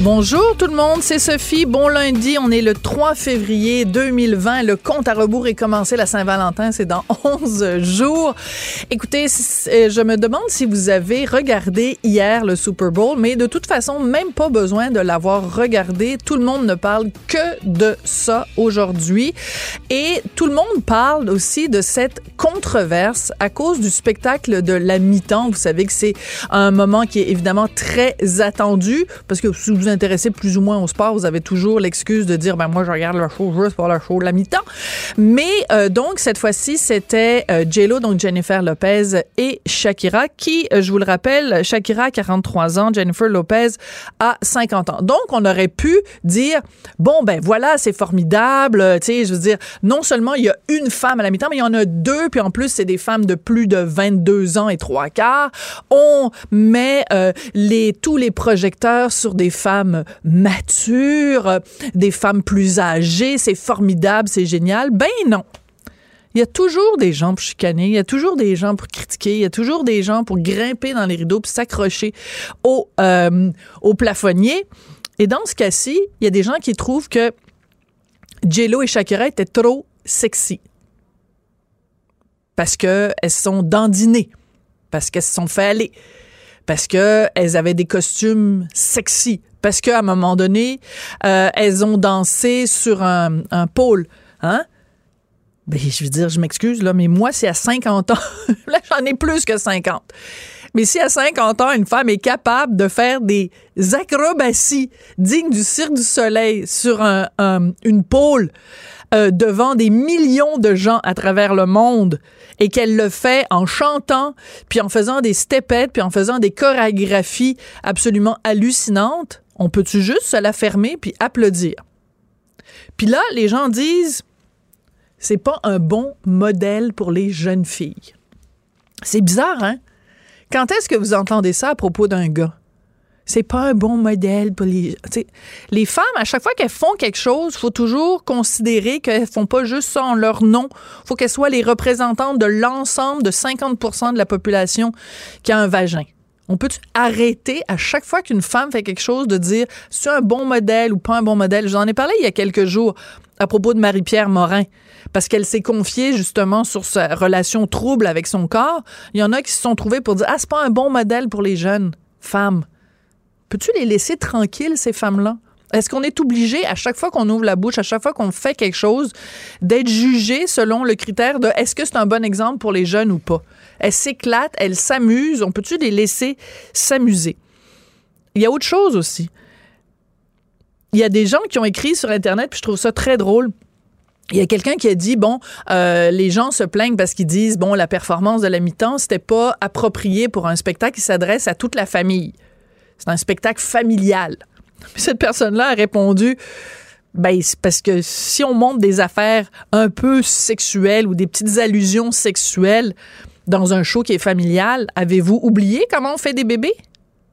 Bonjour tout le monde, c'est Sophie. Bon lundi, on est le 3 février 2020. Le compte à rebours est commencé. La Saint-Valentin, c'est dans 11 jours. Écoutez, euh, je me demande si vous avez regardé hier le Super Bowl, mais de toute façon, même pas besoin de l'avoir regardé. Tout le monde ne parle que de ça aujourd'hui. Et tout le monde parle aussi de cette controverse à cause du spectacle de la mi-temps. Vous savez que c'est un moment qui est évidemment très attendu parce que intéressez plus ou moins au sport, vous avez toujours l'excuse de dire ben moi je regarde le show juste pour le show de la mi-temps. Mais euh, donc cette fois-ci, c'était euh, donc Jennifer Lopez et Shakira qui, euh, je vous le rappelle, Shakira a 43 ans, Jennifer Lopez a 50 ans. Donc on aurait pu dire bon ben voilà, c'est formidable, tu sais, je veux dire non seulement il y a une femme à la mi-temps, mais il y en a deux puis en plus c'est des femmes de plus de 22 ans et trois quarts. On met les tous les projecteurs sur des femmes matures, des femmes plus âgées, c'est formidable, c'est génial. Ben non. Il y a toujours des gens pour chicaner, il y a toujours des gens pour critiquer, il y a toujours des gens pour grimper dans les rideaux puis s'accrocher au, euh, au plafonnier. Et dans ce cas-ci, il y a des gens qui trouvent que J-Lo et Shakira étaient trop sexy. Parce qu'elles sont dandinées. Parce qu'elles se sont fait aller. Parce qu'elles avaient des costumes sexy parce qu'à un moment donné, euh, elles ont dansé sur un, pôle. Hein? Ben, je veux dire, je m'excuse, là, mais moi, c'est à 50 ans. là, j'en ai plus que 50. Mais si à 50 ans, une femme est capable de faire des acrobaties dignes du Cirque du Soleil sur un, une pôle euh, devant des millions de gens à travers le monde et qu'elle le fait en chantant, puis en faisant des stepettes, puis en faisant des chorégraphies absolument hallucinantes, on peut-tu juste se la fermer puis applaudir? Puis là, les gens disent, c'est pas un bon modèle pour les jeunes filles. C'est bizarre, hein? Quand est-ce que vous entendez ça à propos d'un gars? C'est pas un bon modèle pour les. les femmes, à chaque fois qu'elles font quelque chose, il faut toujours considérer qu'elles font pas juste ça en leur nom. faut qu'elles soient les représentantes de l'ensemble de 50% de la population qui a un vagin. On peut arrêter à chaque fois qu'une femme fait quelque chose de dire c'est un bon modèle ou pas un bon modèle. J'en ai parlé il y a quelques jours à propos de Marie-Pierre Morin parce qu'elle s'est confiée justement sur sa relation trouble avec son corps. Il y en a qui se sont trouvés pour dire ah c'est pas un bon modèle pour les jeunes femmes. Peux-tu les laisser tranquilles ces femmes-là? Est-ce qu'on est obligé, à chaque fois qu'on ouvre la bouche, à chaque fois qu'on fait quelque chose, d'être jugé selon le critère de est-ce que c'est un bon exemple pour les jeunes ou pas? Elles s'éclatent, elles s'amusent. On peut-tu les laisser s'amuser? Il y a autre chose aussi. Il y a des gens qui ont écrit sur Internet, puis je trouve ça très drôle. Il y a quelqu'un qui a dit bon, euh, les gens se plaignent parce qu'ils disent bon, la performance de la mi-temps c'était pas approprié pour un spectacle qui s'adresse à toute la famille. C'est un spectacle familial. Cette personne-là a répondu ben, parce que si on montre des affaires un peu sexuelles ou des petites allusions sexuelles dans un show qui est familial, avez-vous oublié comment on fait des bébés?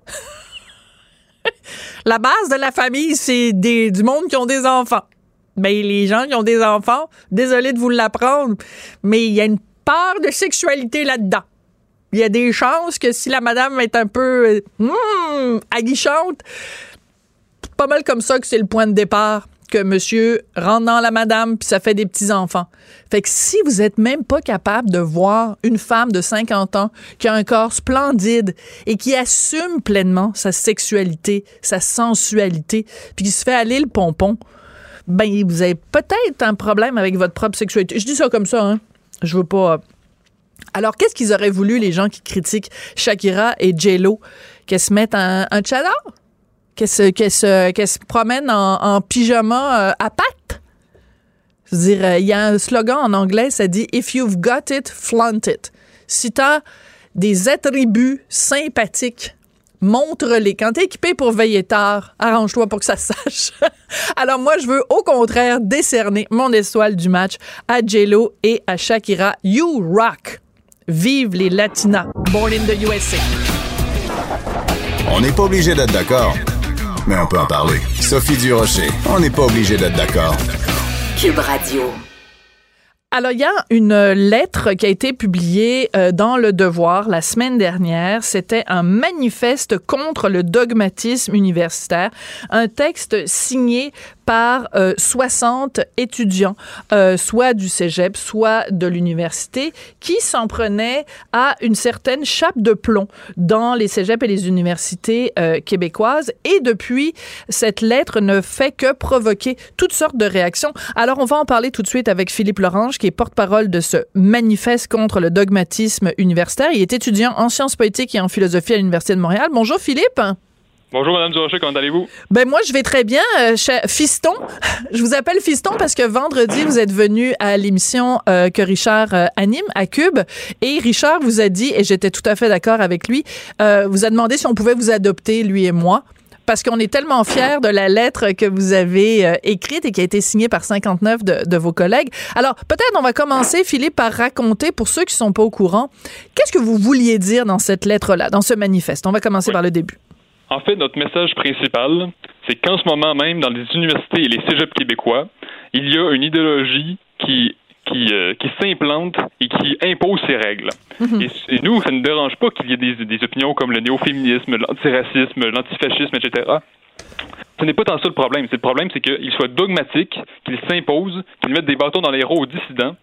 la base de la famille, c'est du monde qui ont des enfants. Ben, les gens qui ont des enfants, désolé de vous l'apprendre, mais il y a une part de sexualité là-dedans. Il y a des chances que si la madame est un peu hum, aguichante, pas mal comme ça que c'est le point de départ que monsieur rentre dans la madame puis ça fait des petits enfants. Fait que si vous êtes même pas capable de voir une femme de 50 ans qui a un corps splendide et qui assume pleinement sa sexualité, sa sensualité, puis qui se fait aller le pompon, ben vous avez peut-être un problème avec votre propre sexualité. Je dis ça comme ça hein. Je veux pas alors, qu'est-ce qu'ils auraient voulu, les gens qui critiquent Shakira et J-Lo? Qu'elles se mettent un, un qu'elle se, promène en, pyjama euh, à pattes? Je veux dire, euh, il y a un slogan en anglais, ça dit If you've got it, flaunt it. Si t'as des attributs sympathiques, montre-les. Quand t'es équipé pour veiller tard, arrange-toi pour que ça sache. Alors moi, je veux au contraire décerner mon étoile du match à Jello et à Shakira. You rock! Vive les Latinas! Born in the USA. On n'est pas obligé d'être d'accord, mais on peut en parler. Sophie Durocher, on n'est pas obligé d'être d'accord. Cube Radio. Alors, il y a une lettre qui a été publiée euh, dans Le Devoir la semaine dernière. C'était un manifeste contre le dogmatisme universitaire, un texte signé par 60 euh, étudiants, euh, soit du cégep, soit de l'université, qui s'en prenaient à une certaine chape de plomb dans les cégeps et les universités euh, québécoises. Et depuis, cette lettre ne fait que provoquer toutes sortes de réactions. Alors, on va en parler tout de suite avec Philippe Lorange, qui est porte-parole de ce manifeste contre le dogmatisme universitaire. Il est étudiant en sciences politiques et en philosophie à l'Université de Montréal. Bonjour, Philippe. Bonjour, Madame Durocher, comment allez-vous? Ben, moi, je vais très bien. Euh, Fiston, je vous appelle Fiston parce que vendredi, vous êtes venu à l'émission euh, que Richard euh, anime à Cube. Et Richard vous a dit, et j'étais tout à fait d'accord avec lui, euh, vous a demandé si on pouvait vous adopter, lui et moi parce qu'on est tellement fiers de la lettre que vous avez écrite et qui a été signée par 59 de, de vos collègues. Alors, peut-être on va commencer, Philippe, par raconter, pour ceux qui sont pas au courant, qu'est-ce que vous vouliez dire dans cette lettre-là, dans ce manifeste? On va commencer Oui. par le début. En fait, notre message principal, c'est qu'en ce moment même, dans les universités et les cégeps québécois, il y a une idéologie qui qui, euh, qui s'implante et qui impose ses règles. et, et nous, ça ne dérange pas qu'il y ait des, des opinions comme le néo-féminisme, l'antiracisme, l'antifascisme, etc. Ce n'est pas tant ça le problème. C'est le problème, c'est qu'il soit dogmatique, qu'il s'impose, qu'il mette des bâtons dans les roues aux dissidents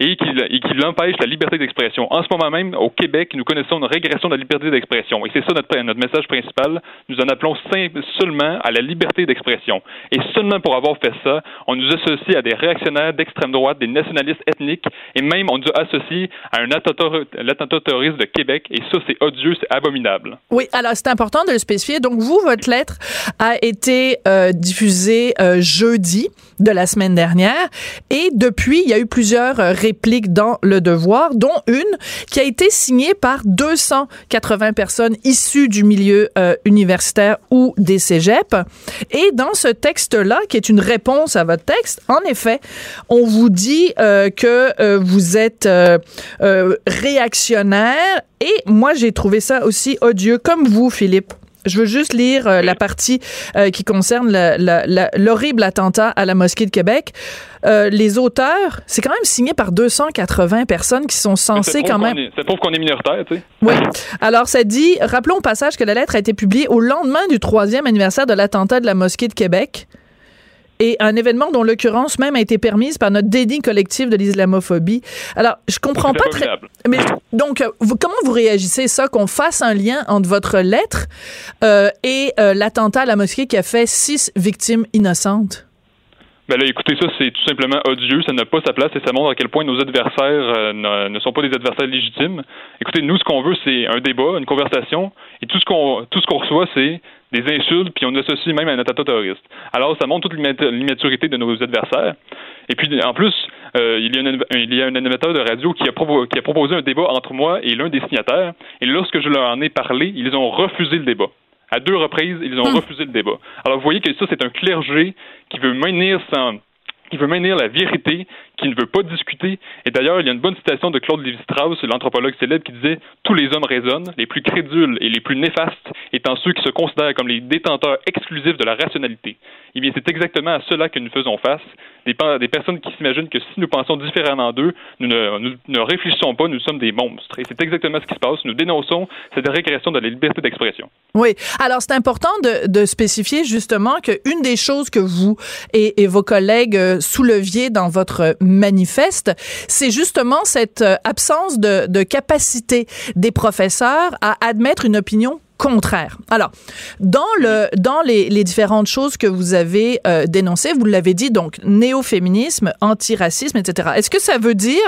et qu'il et qu'il empêche la liberté d'expression. En ce moment même, au Québec, nous connaissons une régression de la liberté d'expression. Et c'est ça notre, message principal. Nous en appelons simple, seulement à la liberté d'expression. Et seulement pour avoir fait ça, on nous associe à des réactionnaires d'extrême droite, des nationalistes ethniques, et même on nous associe à un attentat, terroriste de Québec. Et ça, c'est odieux, c'est abominable. Oui, alors c'est important de le spécifier. Donc, vous, votre lettre a été euh, diffusée euh, jeudi de la semaine dernière. Et depuis, il y a eu plusieurs euh, répliques dans Le Devoir, dont une qui a été signée par 280 personnes issues du milieu euh, universitaire ou des cégeps. Et dans ce texte-là, qui est une réponse à votre texte, en effet, on vous dit euh, que euh, vous êtes réactionnaire. Et moi, j'ai trouvé ça aussi odieux, comme vous, Philippe. Je veux juste lire euh, la partie euh, qui concerne l'horrible attentat à la mosquée de Québec. Euh, les auteurs, c'est quand même signé par 280 personnes qui sont censées quand même. est- Ça prouve qu'on est minoritaire, tu sais. Oui. Alors, ça dit, rappelons au passage que la lettre a été publiée au lendemain du troisième anniversaire de l'attentat de la mosquée de Québec. Et un événement dont l'occurrence même a été permise par notre déni collectif de l'islamophobie. Alors, je comprends pas très. Mais donc, euh, vous- comment vous réagissez ça, qu'on fasse un lien entre votre lettre euh, et euh, l'attentat à la mosquée qui a fait six victimes innocentes? Ben là, écoutez, ça, c'est tout simplement odieux. Ça n'a pas sa place et ça montre à quel point nos adversaires euh, ne, ne sont pas des adversaires légitimes. Écoutez, nous, ce qu'on veut, c'est un débat, une conversation, et tout ce qu'on tout ce qu'on reçoit, c'est des insultes, puis on associe même à un attentat terroriste. Alors, ça montre toute l'immat- l'immaturité de nos adversaires. Et puis, en plus, euh, il, y a un, il y a un animateur de radio qui a, provo- qui a proposé un débat entre moi et l'un des signataires. Et lorsque je leur en ai parlé, ils ont refusé le débat. À deux reprises, ils ont refusé le débat. Alors, vous voyez que ça, c'est un clergé qui veut maintenir son, qui veut maintenir la vérité, qui ne veut pas discuter. Et d'ailleurs, il y a une bonne citation de Claude Lévi-Strauss, l'anthropologue célèbre, qui disait Tous les hommes raisonnent, les plus crédules et les plus néfastes étant ceux qui se considèrent comme les détenteurs exclusifs de la rationalité. Eh bien, c'est exactement à cela que nous faisons face. Des, pe- des personnes qui s'imaginent que si nous pensons différemment d'eux, nous ne, réfléchissons pas, nous sommes des monstres. Et c'est exactement ce qui se passe. Nous dénonçons cette régression de la liberté d'expression. Oui. Alors, c'est important de, de spécifier justement qu'une des choses que vous et, et vos collègues euh, souleviez dans votre manifeste, c'est justement cette euh, absence de, de capacité des professeurs à admettre une opinion contraire. Alors, dans le dans les, les différentes choses que vous avez euh, dénoncées, vous l'avez dit, donc néo-féminisme, antiracisme, etc. Est-ce que ça veut dire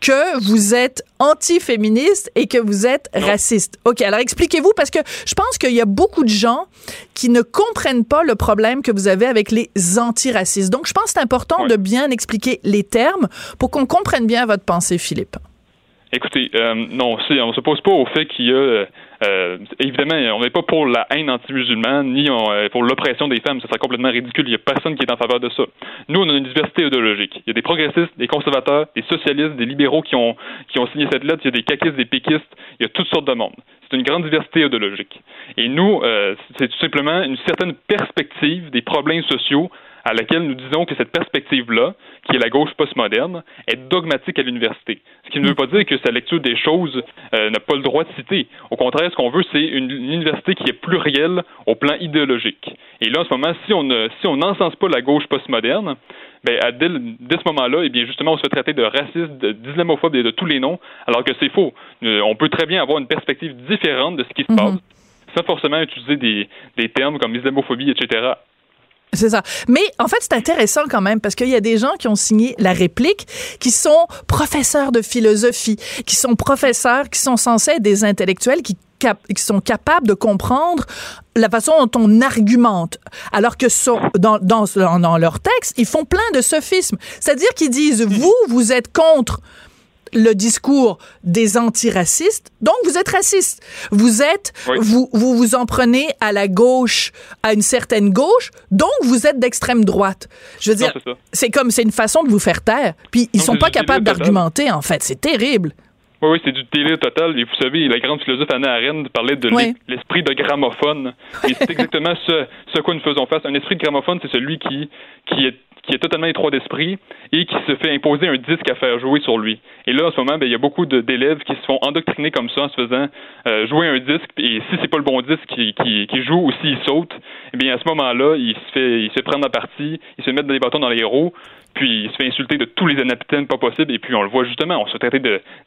que vous êtes anti-féministe et que vous êtes Non. raciste? Ok, alors expliquez-vous parce que je pense qu'il y a beaucoup de gens qui ne comprennent pas le problème que vous avez avec les antiracistes. Donc, je pense que c'est important de bien expliquer les termes pour qu'on comprenne bien votre pensée, Philippe. Écoutez, euh, non, c'est- on se pose pas au fait qu'il y a euh, évidemment, on n'est pas pour la haine anti-musulmane ni euh, pour l'oppression des femmes. Ce serait complètement ridicule. Il n'y a personne qui est en faveur de ça. Nous, on a une diversité idéologique. Il y a des progressistes, des conservateurs, des socialistes, des libéraux qui ont, qui ont signé cette lettre. Il y a des caquistes, des péquistes. Il y a toutes sortes de monde. C'est une grande diversité idéologique. Et nous, euh, c'est tout simplement une certaine perspective des problèmes sociaux à laquelle nous disons que cette perspective-là, qui est la gauche postmoderne, est dogmatique à l'université. Ce qui ne veut pas dire que sa lecture des choses euh, n'a pas le droit de citer. Au contraire, ce qu'on veut, c'est une, université qui est plurielle au plan idéologique. Et là, en ce moment, si on ne si on n'encense pas la gauche postmoderne, ben, dès, ce moment-là, eh bien, justement, on se fait traiter de raciste, d'islamophobe et de tous les noms, alors que c'est faux. Euh, on peut très bien avoir une perspective différente de ce qui se mhm. passe, sans forcément utiliser des, des termes comme islamophobie, etc. C'est ça. Mais en fait, c'est intéressant quand même parce qu'il y a des gens qui ont signé la réplique qui sont professeurs de philosophie, qui sont professeurs, qui sont censés être des intellectuels qui qui sont capables de comprendre la façon dont on argumente, alors que dans, dans, dans leur texte, ils font plein de sophismes. C'est-à-dire qu'ils disent, vous, vous êtes contre le discours des antiracistes, donc vous êtes raciste. Vous êtes, vous, vous vous en prenez à la gauche, à une certaine gauche, donc vous êtes d'extrême droite. Je veux dire, c'est comme, c'est une façon de vous faire taire. Puis ils sont pas capables d'argumenter, en fait. C'est terrible. Oui, oui, c'est du délire total. Et vous savez, la grande philosophe Anna Arendt parlait de l'esprit de gramophone. Et c'est exactement ce, ce quoi nous faisons face. Un esprit de gramophone, c'est celui qui, qui est qui est totalement étroit d'esprit et qui se fait imposer un disque à faire jouer sur lui. Et là, en ce moment, ben, il y a beaucoup d'élèves qui se font endoctriner comme ça en se faisant euh, jouer un disque. Et si c'est pas le bon disque qui, qui, joue ou s'il saute, eh bien à ce moment-là, il se fait il se prendre la partie, il se met des bâtons dans les roues, puis il se fait insulter de tous les anapitènes pas possibles. Et puis on le voit justement, on se traiter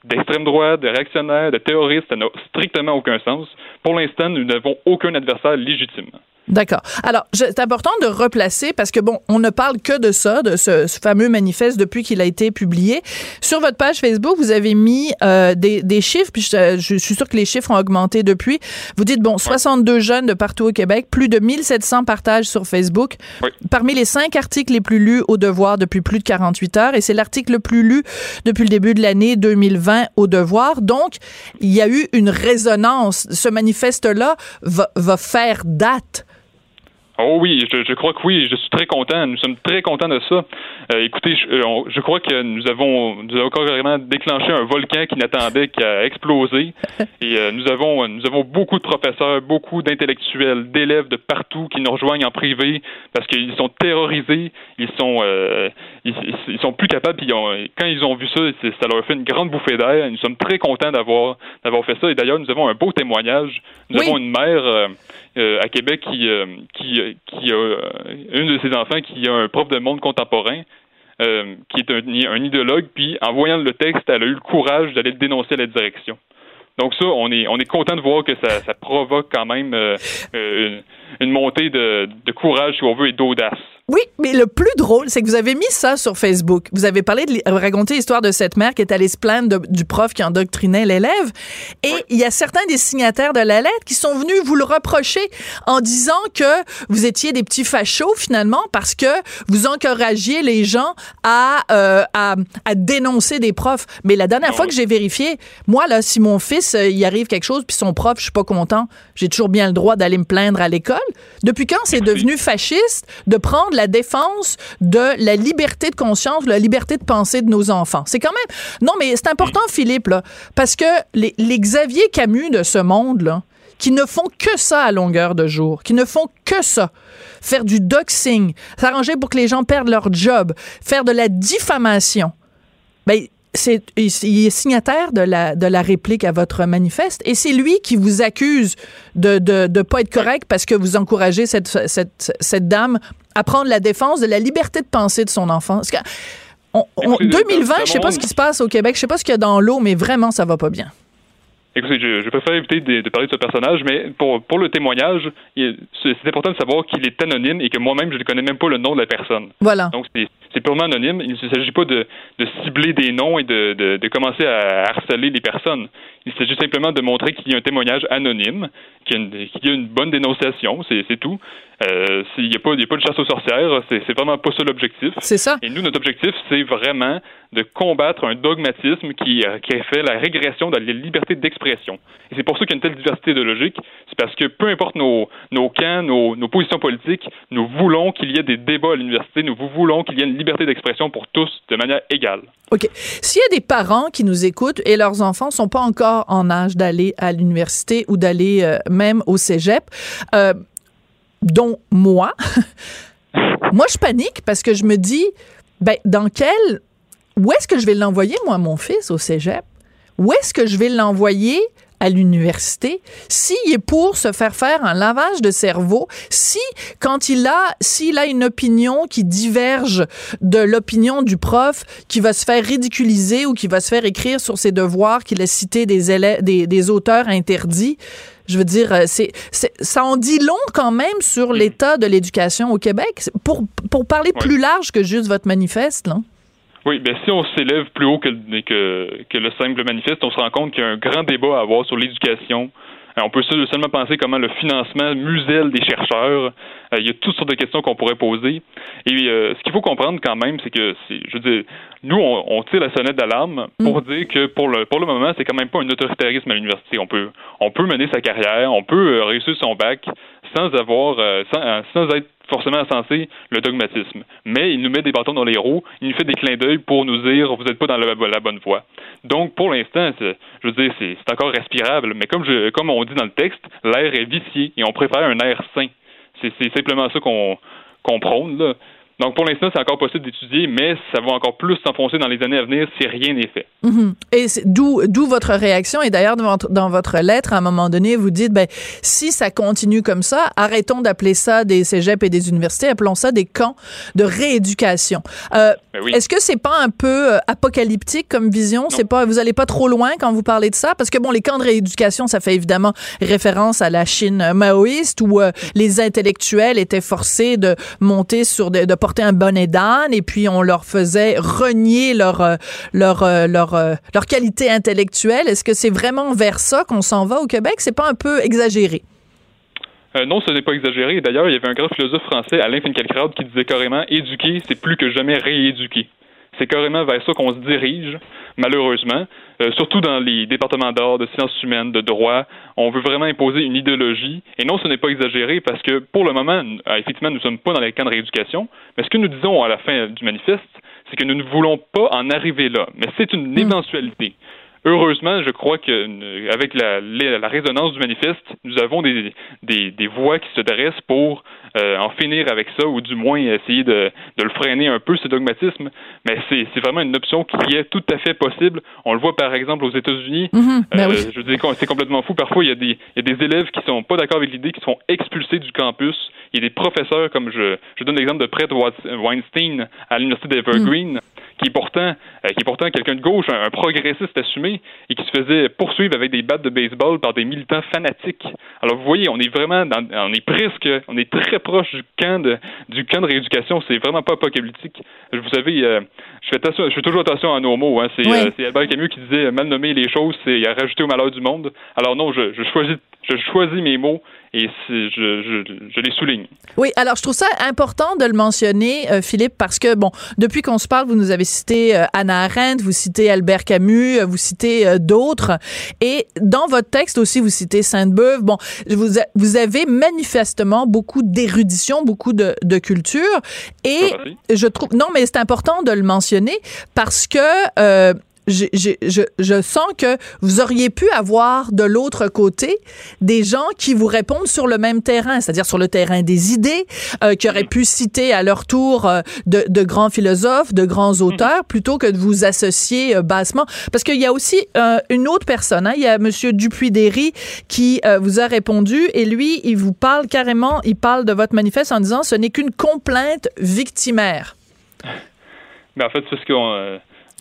d'extrême droite, de réactionnaire, de terroriste. Ça n'a strictement aucun sens. Pour l'instant, nous n'avons aucun adversaire légitime. D'accord. Alors, c'est important de replacer parce que bon, on ne parle que de ça, de ce, fameux manifeste depuis qu'il a été publié. Sur votre page Facebook, vous avez mis euh, des, des, chiffres, puis je, je, suis sûr que les chiffres ont augmenté depuis. Vous dites bon, 62 jeunes de partout au Québec, plus de 1700 partages sur Facebook. Parmi les cinq articles les plus lus au Devoir depuis plus de 48 heures, et c'est l'article le plus lu depuis le début de l'année 2020 au Devoir. Donc, il y a eu une résonance. Ce manifeste-là va, va faire date Oh oui, je, je, crois que oui. Je suis très content. Nous sommes très contents de ça. Euh, écoutez, je, euh, je, crois que nous avons, nous avons carrément déclenché un volcan qui n'attendait qu'à exploser. Et euh, nous avons, nous avons beaucoup de professeurs, beaucoup d'intellectuels, d'élèves de partout qui nous rejoignent en privé parce qu'ils sont terrorisés. Ils sont, ils, ils, sont plus capables. Puis quand ils ont vu ça, ça leur a fait une grande bouffée d'air. Nous sommes très contents d'avoir, d'avoir fait ça. Et d'ailleurs, nous avons un beau témoignage. Nous avons une mère à Québec qui, qui qui a euh, une de ses enfants qui a un prof de monde contemporain, euh, qui est un, un, idéologue, puis en voyant le texte, elle a eu le courage d'aller le dénoncer à la direction. Donc ça, on est on est content de voir que ça, ça provoque quand même euh, une, une, montée de, de courage, si on veut, et d'audace. Oui, mais le plus drôle, c'est que vous avez mis ça sur Facebook. Vous avez parlé de raconter l'histoire de cette mère qui est allée se plaindre du prof qui endoctrinait l'élève. Et il y a certains des signataires de la lettre qui sont venus vous le reprocher en disant que vous étiez des petits fachos finalement parce que vous encouragiez les gens à, euh, à, à, dénoncer des profs. Mais la dernière fois que j'ai vérifié, moi là, si mon fils euh, il arrive quelque chose puis son prof, je suis pas content, j'ai toujours bien le droit d'aller me plaindre à l'école. Depuis quand c'est devenu fasciste de prendre la défense de la liberté de conscience, la liberté de penser de nos enfants. C'est quand même... Non, mais c'est important, Philippe, là, parce que les, Xavier Camus de ce monde, là, qui ne font que ça à longueur de jour, qui ne font que ça. Faire du doxing, s'arranger pour que les gens perdent leur job, faire de la diffamation. Ben, c'est il est signataire de la de la réplique à votre manifeste et c'est lui qui vous accuse de de de pas être correct parce que vous encouragez cette cette cette dame à prendre la défense de la liberté de penser de son enfant. que, 2020, je sais pas ce qui se passe au Québec, je sais pas ce qu'il y a dans l'eau, mais vraiment ça va pas bien. Écoutez, je, je préfère éviter de, parler de ce personnage, mais pour, pour le témoignage, c'est important de savoir qu'il est anonyme et que moi-même, je ne connais même pas le nom de la personne. Voilà. Donc, c'est purement anonyme. Il ne s'agit pas de, de, cibler des noms et de, de, de, commencer à harceler les personnes. Il s'agit simplement de montrer qu'il y a un témoignage anonyme, qu'il y, a une bonne dénonciation, c'est tout. Euh, il n'y a, pas, a pas de chasse aux sorcières, c'est vraiment pas ça l'objectif. C'est ça. Et nous, notre objectif, c'est vraiment de combattre un dogmatisme qui, qui a fait la régression de la liberté d'expression d'expression. Et c'est pour ça qu'il y a une telle diversité idéologique. C'est parce que peu importe nos, nos camps, nos, nos positions politiques, nous voulons qu'il y ait des débats à l'université, nous voulons qu'il y ait une liberté d'expression pour tous de manière égale. OK. S'il y a des parents qui nous écoutent et leurs enfants sont pas encore en âge d'aller à l'université ou d'aller euh, même au cégep, euh, dont moi, moi, je panique parce que je me dis, ben, dans quel. Où est-ce que je vais l'envoyer, moi, mon fils, au cégep? Où est-ce que je vais l'envoyer à l'université, s'il est pour se faire faire un lavage de cerveau, si quand il a, s'il a une opinion qui diverge de l'opinion du prof, qui va se faire ridiculiser ou qui va se faire écrire sur ses devoirs qu'il a cité des élèves, des, des auteurs interdits, je veux dire, euh, c'est, ça en dit long quand même sur l'état de l'éducation au Québec. Pour, pour parler plus large que juste votre manifeste, là. Oui, bien si on s'élève plus haut que, que, que, le simple manifeste, on se rend compte qu'il y a un grand débat à avoir sur l'éducation. Euh, on peut seulement penser comment le financement muselle des chercheurs. Euh, il y a toutes sortes de questions qu'on pourrait poser. Et euh, ce qu'il faut comprendre quand même, c'est que, je veux dire, nous, on, tire la sonnette d'alarme pour mm. dire que pour le pour le moment, c'est quand même pas un autoritarisme à l'université. On peut on peut mener sa carrière, on peut réussir son bac sans avoir sans, sans être forcément insensé le dogmatisme. Mais il nous met des bâtons dans les roues, il nous fait des clins d'œil pour nous dire vous n'êtes pas dans la, bonne voie. Donc, pour l'instant, je veux dire, c'est encore respirable, mais comme, on dit dans le texte, l'air est vicié et on préfère un air sain. C'est simplement ça qu'on qu'on prône. Là. Donc, pour l'instant, c'est encore possible d'étudier, mais ça va encore plus s'enfoncer dans les années à venir si rien n'est fait. Mhm. Et d'où, votre réaction. Et d'ailleurs, dans votre lettre, à un moment donné, vous dites, ben, si ça continue comme ça, arrêtons d'appeler ça des cégeps et des universités, appelons ça des camps de rééducation. Euh, ben Est-ce que c'est pas un peu euh, apocalyptique comme vision? C'est pas, vous allez pas trop loin quand vous parlez de ça? Parce que bon, les camps de rééducation, ça fait évidemment référence à la Chine maoïste où euh, les intellectuels étaient forcés de monter sur, de, de porter un bonnet d'âne et puis on leur faisait renier leur euh, euh, euh, leur qualité intellectuelle. Est-ce que c'est vraiment vers ça qu'on s'en va au Québec? C'est pas un peu exagéré? Non, ce n'est pas exagéré. D'ailleurs, il y avait un grand philosophe français, Alain Finkielkraut, qui disait carrément éduquer, c'est plus que jamais rééduquer. C'est carrément vers ça qu'on se dirige, malheureusement. Euh, surtout dans les départements d'art, de sciences humaines, de droit, on veut vraiment imposer une idéologie. Et non, ce n'est pas exagéré parce que pour le moment, euh, effectivement, nous ne sommes pas dans les camps de rééducation. Mais ce que nous disons à la fin du manifeste, c'est que nous ne voulons pas en arriver là. Mais c'est une hmm. éventualité. Heureusement, je crois que euh, avec la, la, résonance du manifeste, nous avons des, des, des voix qui se dressent pour euh, en finir avec ça, ou du moins essayer de, de le freiner un peu, ce dogmatisme. Mais c'est, vraiment une option qui est tout à fait possible. On le voit par exemple aux États-Unis. Mm-hmm. Ben euh, Je dis c'est complètement fou. Parfois, il y, a des, il y a des élèves qui sont pas d'accord avec l'idée, qui sont expulsés du campus. Il y a des professeurs, comme je, je donne l'exemple de Brett Weinstein à l'Université d'Evergreen. Mm qui est pourtant, euh, qui est pourtant quelqu'un de gauche, un, progressiste assumé, et qui se faisait poursuivre avec des battes de baseball par des militants fanatiques. Alors vous voyez, on est vraiment, dans, on est presque, on est très proche du camp de, du camp de rééducation. C'est vraiment pas apocalyptique. Vous savez, euh, je fais attention, je fais toujours attention à nos mots. Hein. C'est, euh, Albert Camus qui disait mal nommer les choses, c'est rajouter au malheur du monde. Alors non, je, je choisis, je choisis mes mots et je, je, je, les souligne. Oui, alors je trouve ça important de le mentionner, euh, Philippe, parce que, bon, depuis qu'on se parle, vous nous avez cité euh, Anna Arendt, vous citez Albert Camus, euh, vous citez d'autres, et dans votre texte aussi, vous citez Sainte-Beuve. Bon, vous, vous avez manifestement beaucoup d'érudition, beaucoup de, de culture, et je trouve, non, mais c'est important de le mentionner parce que je, je, je, sens que vous auriez pu avoir de l'autre côté des gens qui vous répondent sur le même terrain, c'est-à-dire sur le terrain des idées, euh, qui auraient pu citer à leur tour euh, de, de, grands philosophes, de grands mhm. auteurs, plutôt que de vous associer euh, bassement. Parce qu'il y a aussi une autre personne, hein, il y a Monsieur Dupuis-Derry qui vous a répondu et lui, il vous parle carrément, il parle de votre manifeste en disant ce n'est qu'une complainte victimaire. Mais en fait, c'est ce qu'on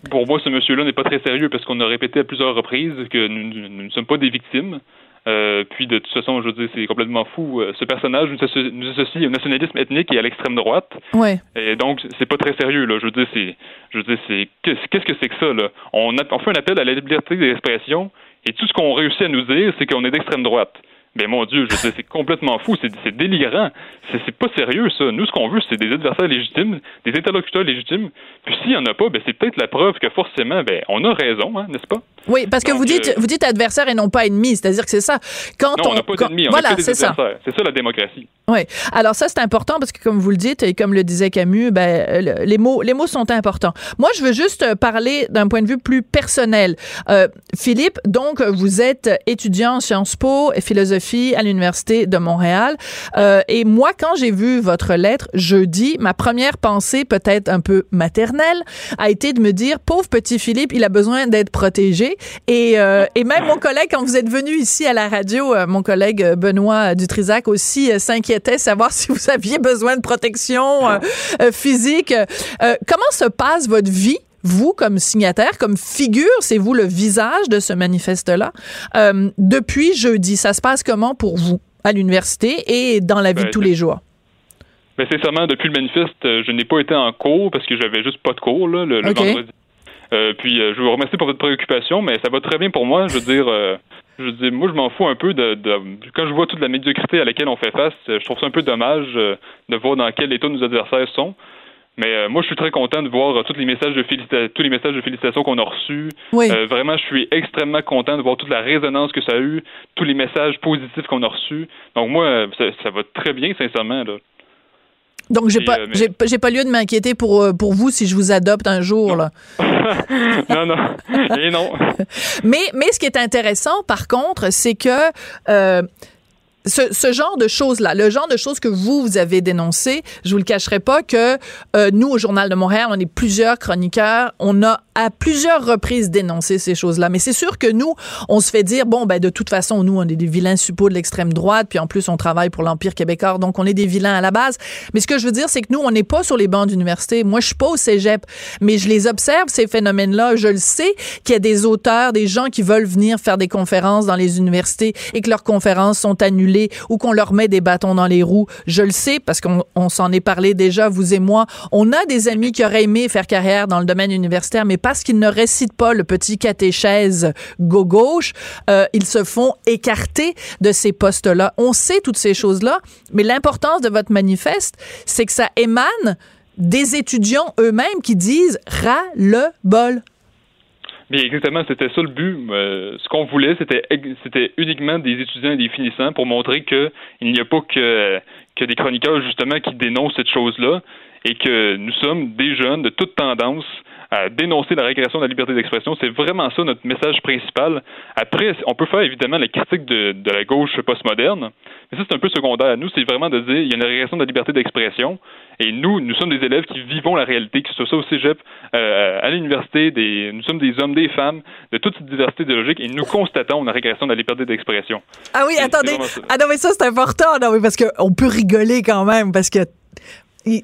pour moi, ce monsieur-là n'est pas très sérieux parce qu'on a répété à plusieurs reprises que nous, ne sommes pas des victimes. Euh, puis de toute façon, je veux dire, c'est complètement fou. Euh, ce personnage nous associe, au nationalisme ethnique et à l'extrême droite. Ouais. Et donc, c'est pas très sérieux là. Je veux dire, c'est, je veux dire, c'est qu'est-ce que c'est que ça là? On, on fait un appel à la liberté d'expression et tout ce qu'on réussit à nous dire, c'est qu'on est d'extrême droite. Ben mon Dieu, je c'est complètement fou, c'est délirant. C'est pas sérieux, ça. Nous, ce qu'on veut, c'est des adversaires légitimes, des interlocuteurs légitimes. Puis s'il n'y en a pas, ben c'est peut-être la preuve que forcément, ben on a raison, hein, n'est-ce pas? Oui, parce que vous dites, euh, vous dites adversaire et non pas ennemi, c'est-à-dire que c'est ça. Quand non, on n'a pas d'ennemi, on voilà, c'est ça. C'est ça la démocratie. Oui. Alors ça, c'est important parce que comme vous le dites et comme le disait Camus, ben, les mots, les mots sont importants. Moi, je veux juste parler d'un point de vue plus personnel. Euh, Philippe, donc, vous êtes étudiant en Sciences Po et philosophie à l'Université de Montréal. Euh, et moi, quand j'ai vu votre lettre jeudi, ma première pensée, peut-être un peu maternelle, a été de me dire, pauvre petit Philippe, il a besoin d'être protégé. Et, euh, et même mon collègue, quand vous êtes venu ici à la radio, euh, mon collègue Benoît Dutrisac aussi s'inquiétait savoir si vous aviez besoin de protection physique. comment se passe votre vie vous, comme signataire, comme figure, c'est vous le visage de ce manifeste-là. Euh, depuis jeudi, ça se passe comment pour vous à l'université et dans la vie de ben, tous les jours? Ben, sincèrement, depuis le manifeste, euh, je n'ai pas été en cours parce que j'avais juste pas de cours là, le, vendredi. Euh, puis je vous remercie pour votre préoccupation, mais ça va très bien pour moi. Je veux dire, je veux dire, moi je m'en fous un peu de, de, quand je vois toute la médiocrité à laquelle on fait face. Je trouve ça un peu dommage de voir dans quel état nos adversaires sont. Mais euh, moi, je suis très content de voir euh, tous les messages de tous les messages de félicitations qu'on a reçus. Euh, vraiment, je suis extrêmement content de voir toute la résonance que ça a eu, tous les messages positifs qu'on a reçus. Donc moi, ça, va très bien, sincèrement. Là. Donc j'ai pas j'ai pas lieu de m'inquiéter pour pour vous si je vous adopte un jour là. non non et non. mais mais ce qui est intéressant par contre c'est que ce, ce, genre de choses-là, le genre de choses que vous, vous avez dénoncé, je vous le cacherai pas que euh, nous, au Journal de Montréal, on est plusieurs chroniqueurs, on a à plusieurs reprises dénoncé ces choses-là. Mais c'est sûr que nous, on se fait dire, bon, ben de toute façon, nous, on est des vilains suppôts de l'extrême droite, puis en plus, on travaille pour l'Empire québécois, donc on est des vilains à la base. Mais ce que je veux dire, c'est que nous, on n'est pas sur les bancs d'université. Moi, je suis pas au cégep, mais je les observe, ces phénomènes-là. Je le sais qu'il y a des auteurs, des gens qui veulent venir faire des conférences dans les universités et que leurs conférences sont annulées ou qu'on leur met des bâtons dans les roues. Je le sais parce qu'on s'en est parlé déjà, vous et moi. On a des amis qui auraient aimé faire carrière dans le domaine universitaire, mais parce qu'ils ne récitent pas le petit catéchèse go-gauche, euh, ils se font écarter de ces postes-là. On sait toutes ces choses-là, mais l'importance de votre manifeste, c'est que ça émane des étudiants eux-mêmes qui disent ras le bol. Mais exactement, c'était ça le but. Euh, ce qu'on voulait, c'était c'était uniquement des étudiants et des finissants pour montrer que il n'y a pas que, que des chroniqueurs justement qui dénoncent cette chose-là et que nous sommes des jeunes de toute tendance à dénoncer la régression de la liberté d'expression. C'est vraiment ça notre message principal. Après, on peut faire évidemment la critique de, de la gauche postmoderne, mais ça c'est un peu secondaire. Nous, c'est vraiment de dire il y a une régression de la liberté d'expression, et nous, nous sommes des élèves qui vivons la réalité, que ce soit au cégep, euh, à l'université, des, nous sommes des hommes, des femmes, de toute cette diversité idéologique, et nous constatons une régression de la liberté d'expression. Ah oui, attendez. Ah non, mais ça, c'est important. Non, oui, parce qu'on peut rigoler quand même, parce que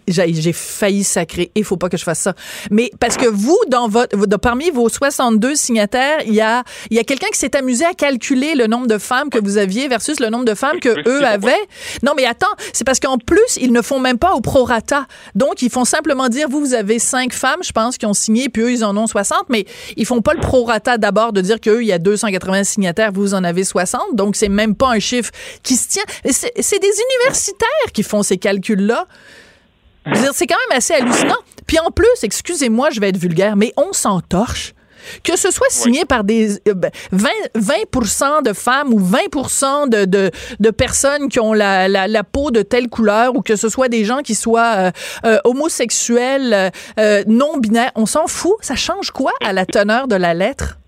j'ai failli sacrer. Il faut pas que je fasse ça. Mais parce que vous, dans votre, parmi vos 62 signataires, il y a, il y a quelqu'un qui s'est amusé à calculer le nombre de femmes que vous aviez versus le nombre de femmes que eux avaient. Non, mais attends, c'est parce qu'en plus, ils ne font même pas au prorata. Donc, ils font simplement dire, vous, vous avez cinq femmes, je pense, qui ont signé, puis eux, ils en ont 60, mais ils font pas le prorata d'abord de dire qu'eux, il y a 280 signataires, vous en avez 60. Donc, c'est même pas un chiffre qui se tient. C'est des universitaires qui font ces calculs-là. C'est quand même assez hallucinant. Puis en plus, excusez-moi, je vais être vulgaire, mais on s'entorche. Que ce soit signé par des 20, euh, 20 ben, de femmes ou 20 de, de, de, personnes qui ont la, la, la, peau de telle couleur ou que ce soit des gens qui soient euh, euh, homosexuels, non binaires, on s'en fout. Ça change quoi à la teneur de la lettre?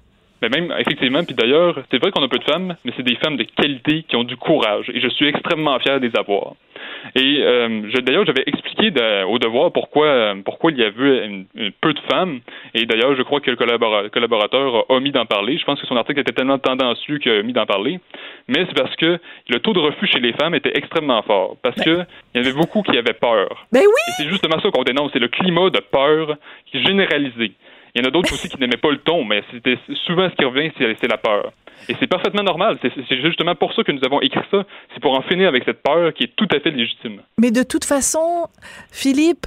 Mais même, effectivement, puis d'ailleurs, c'est vrai qu'on a peu de femmes, mais c'est des femmes de qualité qui ont du courage. Et je suis extrêmement fier de les avoir. Et euh, d'ailleurs, j'avais expliqué au devoir pourquoi, pourquoi il y avait peu de femmes. Et d'ailleurs, je crois que le collaborateur a omis d'en parler. Je pense que son article était tellement tendancieux qu'il a omis d'en parler. Mais c'est parce que le taux de refus chez les femmes était extrêmement fort. Parce ben que il y avait beaucoup qui avaient peur. Ben oui! Et c'est justement ça qu'on dénonce. C'est le climat de peur qui est généralisé. Il y en a d'autres aussi qui n'aimaient pas le ton, mais c'était souvent ce qui revient, c'est la peur. Et c'est parfaitement normal. C'est justement pour ça que nous avons écrit ça. C'est pour en finir avec cette peur qui est tout à fait légitime. Mais de toute façon, Philippe,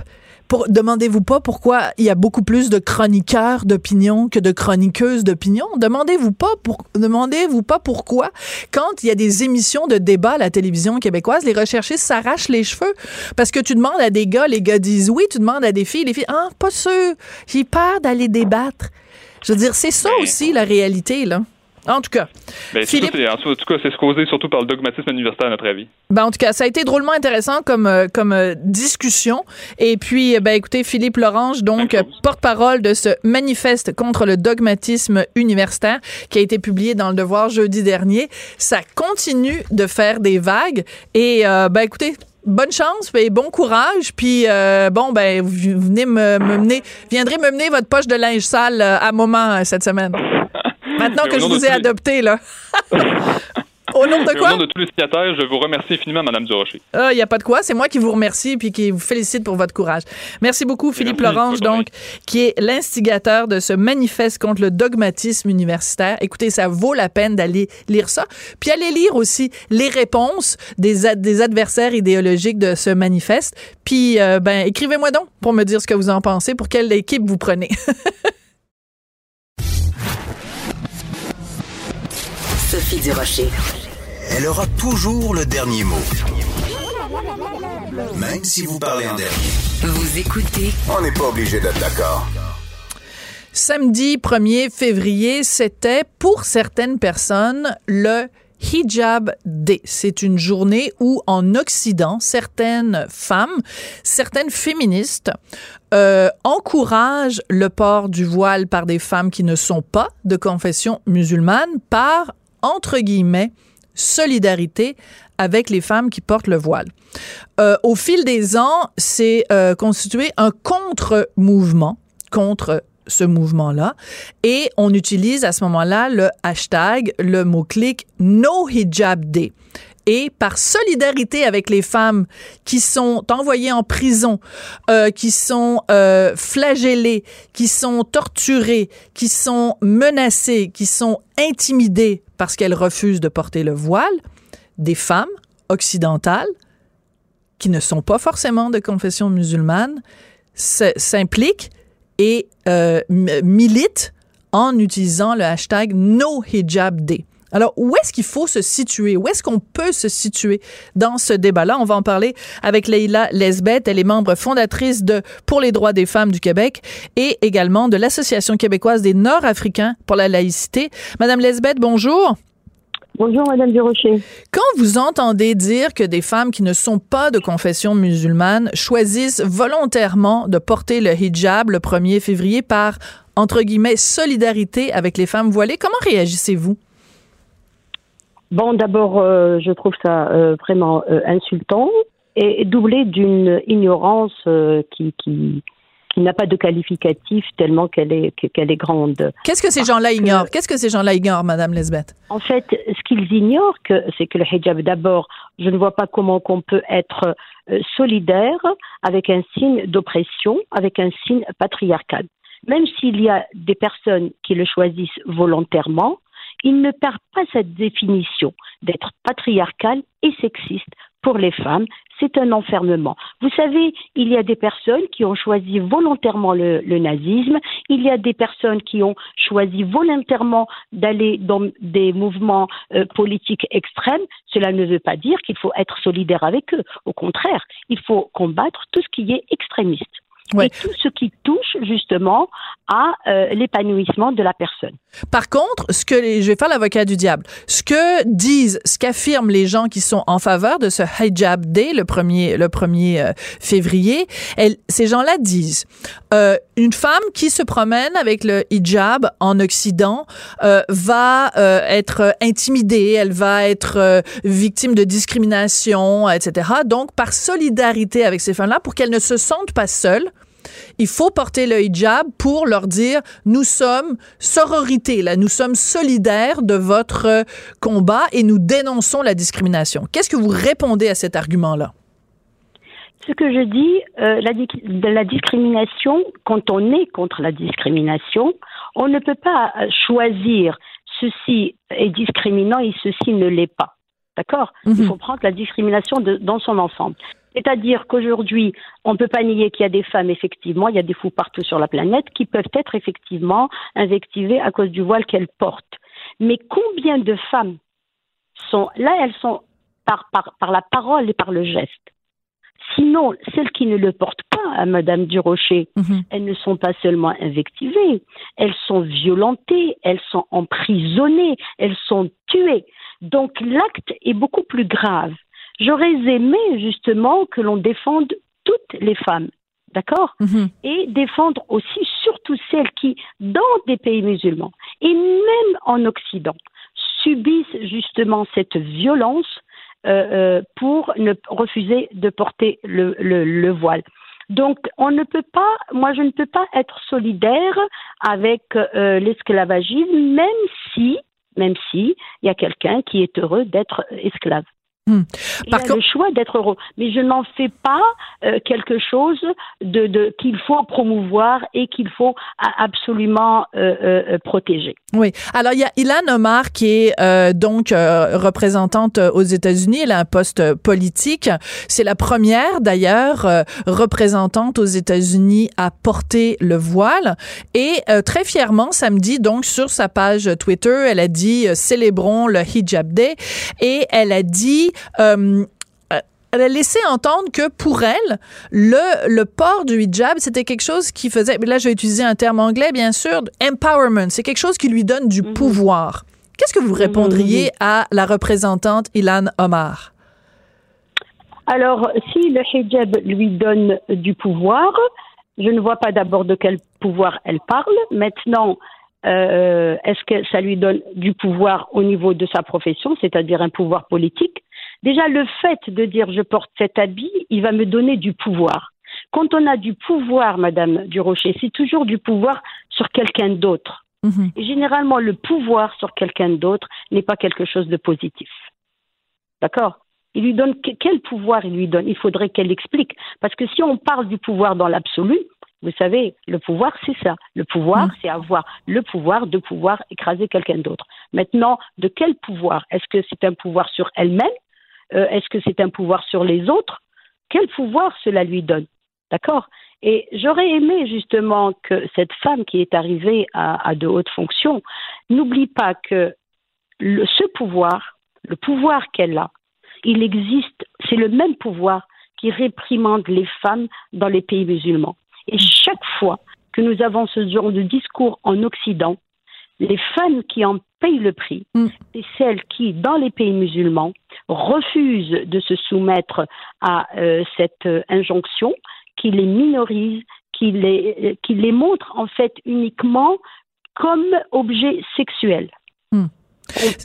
demandez-vous pas pourquoi il y a beaucoup plus de chroniqueurs d'opinion que de chroniqueuses d'opinion. Demandez-vous pas pour, demandez-vous pas pourquoi quand il y a des émissions de débat à la télévision québécoise, les recherchistes s'arrachent les cheveux parce que tu demandes à des gars, les gars disent oui, tu demandes à des filles, les filles, ah, pas sûr, j'ai peur d'aller débattre. Je veux dire, c'est ça aussi la réalité, là. En tout cas. Ben, Philippe... en tout cas, c'est causé surtout par le dogmatisme universitaire, à notre avis. Ben, en tout cas, ça a été drôlement intéressant comme, euh, comme euh, discussion. Et puis, ben, écoutez, Philippe Lorange, donc, porte-parole de ce manifeste contre le dogmatisme universitaire qui a été publié dans Le Devoir jeudi dernier. Ça continue de faire des vagues. Et, euh, ben, écoutez, bonne chance et bon courage. Puis bon, ben vous venez me, mener, viendrez me mener votre poche de linge sale à moment cette semaine. Maintenant que je vous ai adopté, là. Au nom de quoi? Au nom de tous les signataires, je vous remercie infiniment, Mme Durocher. Il ah, n'y a pas de quoi. C'est moi qui vous remercie puis qui vous félicite pour votre courage. Merci beaucoup, Philippe Lorange, donc, qui est l'instigateur de ce manifeste contre le dogmatisme universitaire. Écoutez, ça vaut la peine d'aller lire ça. Puis aller lire aussi les réponses des, des adversaires idéologiques de ce manifeste. Puis, euh, ben, écrivez-moi donc pour me dire ce que vous en pensez, pour quelle équipe vous prenez. Sophie Durocher. Elle aura toujours le dernier mot. Même si vous parlez en dernier. Vous écoutez. On n'est pas obligé d'être d'accord. Samedi 1er février, c'était pour certaines personnes le Hijab Day. C'est une journée où en Occident, certaines femmes, certaines féministes euh, encouragent le port du voile par des femmes qui ne sont pas de confession musulmane par entre guillemets, solidarité avec les femmes qui portent le voile. Euh, au fil des ans, c'est euh, constitué un contre-mouvement contre ce mouvement-là et on utilise à ce moment-là le hashtag, le mot-clic No Hijab Day et par solidarité avec les femmes qui sont envoyées en prison, euh, qui sont euh, flagellées, qui sont torturées, qui sont menacées, qui sont intimidées parce qu'elles refusent de porter le voile, des femmes occidentales qui ne sont pas forcément de confession musulmane s'impliquent et euh, militent en utilisant le hashtag No Hijab Day. Alors, où est-ce qu'il faut se situer? Où est-ce qu'on peut se situer dans ce débat-là? On va en parler avec Leïla Lesbeth. Elle est membre fondatrice de Pour les droits des femmes du Québec et également de l'Association québécoise des Nord-Africains pour la laïcité. Madame Lesbeth, bonjour. Bonjour, Madame Durocher. Quand vous entendez dire que des femmes qui ne sont pas de confession musulmane choisissent volontairement de porter le hijab le 1er février par, entre guillemets, solidarité avec les femmes voilées, comment réagissez-vous? Bon, d'abord, euh, je trouve ça euh, vraiment euh, insultant et doublé d'une ignorance qui, qui, qui n'a pas de qualificatif tellement qu'elle est qu'elle est grande. Qu'est-ce que ces gens-là ignorent? Qu'est-ce que ces gens-là ignorent, Madame Lesbeth? En fait, ce qu'ils ignorent, c'est que le hijab, d'abord, je ne vois pas comment qu'on peut être solidaire avec un signe d'oppression, avec un signe patriarcal. Même s'il y a des personnes qui le choisissent volontairement, il ne perd pas cette définition d'être patriarcal et sexiste pour les femmes. C'est un enfermement. Vous savez, il y a des personnes qui ont choisi volontairement le, nazisme, il y a des personnes qui ont choisi volontairement d'aller dans des mouvements euh, politiques extrêmes. Cela ne veut pas dire qu'il faut être solidaire avec eux. Au contraire, il faut combattre tout ce qui est extrémiste. Et tout ce qui touche justement à euh, l'épanouissement de la personne. Par contre, ce que les, je vais faire l'avocat du diable. Ce que disent, ce qu'affirment les gens qui sont en faveur de ce hijab day le 1er le 1er euh, février, ces gens-là disent euh, une femme qui se promène avec le hijab en Occident euh, va euh, être intimidée, elle va être victime de discrimination, etc. Donc, par solidarité avec ces femmes-là, pour qu'elles ne se sentent pas seules, il faut porter le hijab pour leur dire nous sommes sororité, là, nous sommes solidaires de votre combat et nous dénonçons la discrimination. Qu'est-ce que vous répondez à cet argument-là? Ce que je dis, euh, la, de la discrimination, quand on est contre la discrimination, on ne peut pas choisir ceci est discriminant et ceci ne l'est pas. D'accord? Mhm. Il faut prendre la discrimination de- dans son ensemble. C'est-à-dire qu'aujourd'hui, on ne peut pas nier qu'il y a des femmes, effectivement, il y a des fous partout sur la planète, qui peuvent être effectivement invectivées à cause du voile qu'elles portent. Mais combien de femmes sont là Elles sont par, par, par la parole et par le geste. Sinon, celles qui ne le portent pas à Madame Durocher, Mhm. elles ne sont pas seulement invectivées, elles sont violentées, elles sont emprisonnées, elles sont tuées. Donc l'acte est beaucoup plus grave. J'aurais aimé justement que l'on défende toutes les femmes, d'accord? Mhm. Et défendre aussi surtout celles qui, dans des pays musulmans, et même en Occident, subissent justement cette violence euh, euh, pour ne refuser de porter le, le, le voile. Donc, on ne peut pas, moi, je ne peux pas être solidaire avec euh, l'esclavagisme, même si, même si, il y a quelqu'un qui est heureux d'être esclave. Il Par a contre- le choix d'être heureux, mais je n'en fais pas euh, quelque chose de, de qu'il faut promouvoir et qu'il faut a- absolument euh, euh, protéger. Oui. Alors, il y a Ilan Omar qui est euh, donc euh, représentante euh, aux États-Unis. Elle a un poste politique. C'est la première, d'ailleurs, euh, représentante aux États-Unis à porter le voile. Et euh, très fièrement, samedi, donc, sur sa page Twitter, elle a dit célébrons le Hijab Day. Et elle a dit euh, elle a laissé entendre que pour elle, le, le port du hijab, c'était quelque chose qui faisait, là je vais utiliser un terme anglais bien sûr, empowerment, c'est quelque chose qui lui donne du Mhm. pouvoir. Qu'est-ce que vous répondriez à la représentante Ilan Omar? Alors, si le hijab lui donne du pouvoir, je ne vois pas d'abord de quel pouvoir elle parle. Maintenant, euh, est-ce que ça lui donne du pouvoir au niveau de sa profession, c'est-à-dire un pouvoir politique? Déjà, le fait de dire je porte cet habit, il va me donner du pouvoir. Quand on a du pouvoir, Madame Durocher, c'est toujours du pouvoir sur quelqu'un d'autre. Mhm. Et généralement, le pouvoir sur quelqu'un d'autre n'est pas quelque chose de positif. D'accord? Il lui donne que- quel pouvoir il lui donne? Il faudrait qu'elle explique. Parce que si on parle du pouvoir dans l'absolu, vous savez, le pouvoir, c'est ça. Le pouvoir, Mm. c'est avoir le pouvoir de pouvoir écraser quelqu'un d'autre. Maintenant, de quel pouvoir? Est-ce que c'est un pouvoir sur elle-même Euh, Est-ce que c'est un pouvoir sur les autres? Quel pouvoir cela lui donne? D'accord? Et j'aurais aimé justement que cette femme qui est arrivée à, de hautes fonctions n'oublie pas que ce pouvoir, le pouvoir qu'elle a, il existe, c'est le même pouvoir qui réprimande les femmes dans les pays musulmans. Et chaque fois que nous avons ce genre de discours en Occident, les femmes qui en payent le prix, Mm. c'est celles qui, dans les pays musulmans, refusent de se soumettre à euh, cette euh, injonction, qui les minorise, qui les, euh, qui les montre en fait uniquement comme objet sexuel. Mm.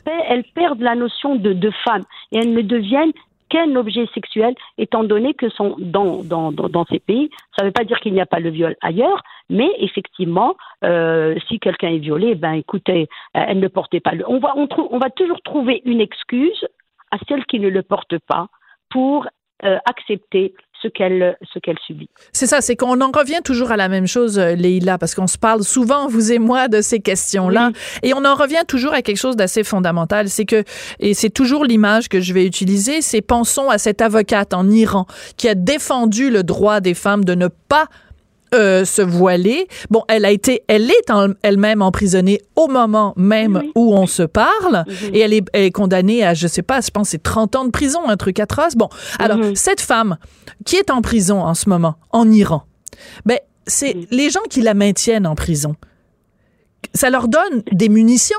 Perd- elles perdent la notion de, de femme et elles ne deviennent qu'un objet sexuel, étant donné que sont dans, ces pays, ça ne veut pas dire qu'il n'y a pas le viol ailleurs, mais effectivement, euh, si quelqu'un est violé, ben écoutez, euh, elle ne portait pas le. On va, on, on va toujours trouver une excuse à celle qui ne le porte pas pour euh, accepter ce qu'elle ce qu'elle subit. C'est ça, c'est qu'on en revient toujours à la même chose, euh, Leïla, parce qu'on se parle souvent, vous et moi, de ces questions-là. Et on en revient toujours à quelque chose d'assez fondamental. C'est que, et c'est toujours l'image que je vais utiliser, c'est pensons à cette avocate en Iran qui a défendu le droit des femmes de ne pas euh, se voiler. Bon, elle a été, elle est elle-même emprisonnée au moment même Oui. où on se parle, Mhm. et elle est, elle est condamnée à, je sais pas, je pense c'est 30 ans de prison, un truc atroce. Bon, alors Mhm. cette femme qui est en prison en ce moment en Iran, ben c'est les gens qui la maintiennent en prison. Ça leur donne des munitions.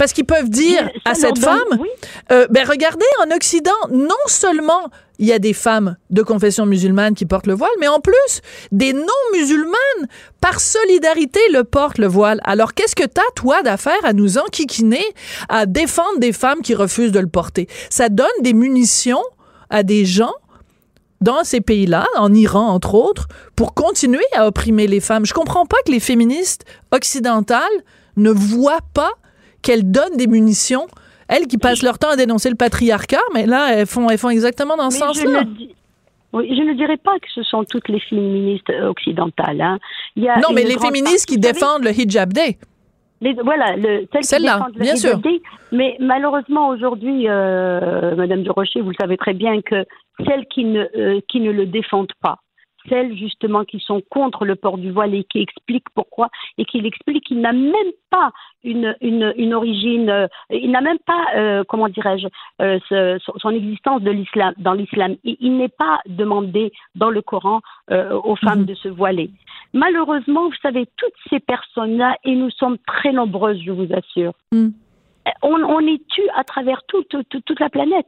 Parce qu'ils peuvent dire à cette femme, oui. euh, ben regardez, en Occident, non seulement il y a des femmes de confession musulmane qui portent le voile, mais en plus, des non-musulmanes, par solidarité, le portent le voile. Alors, qu'est-ce que t'as, toi, d'affaire à nous enquiquiner, à défendre des femmes qui refusent de le porter? Ça donne des munitions à des gens dans ces pays-là, en Iran entre autres, pour continuer à opprimer les femmes. Je comprends pas que les féministes occidentales ne voient pas qu'elles donnent des munitions. Elles qui passent leur temps à dénoncer le patriarcat, mais là, elles font, elles font exactement dans ce sens-là. Oui, je ne dirais pas que ce sont toutes les féministes euh, occidentales. hein. Il y a Non, mais les féministes qui défendent le hijab day. voilà, le, celle-là, bien sûr. Mais malheureusement aujourd'hui, euh, Madame Durocher, vous le savez très bien que celles qui ne euh, qui ne le défendent pas, celles justement qui sont contre le port du voile et qui expliquent pourquoi et qui expliquent qu'il n'a même pas une, une, une origine, euh, il n'a même pas, euh, comment dirais-je, euh, son existence de l'islam, dans l'islam. Il, il n'est pas demandé dans le Coran aux femmes mhm. de se voiler. Malheureusement, vous savez, toutes ces personnes-là, et nous sommes très nombreuses, je vous assure, mhm. on, on est tué à travers toute, toute, toute la planète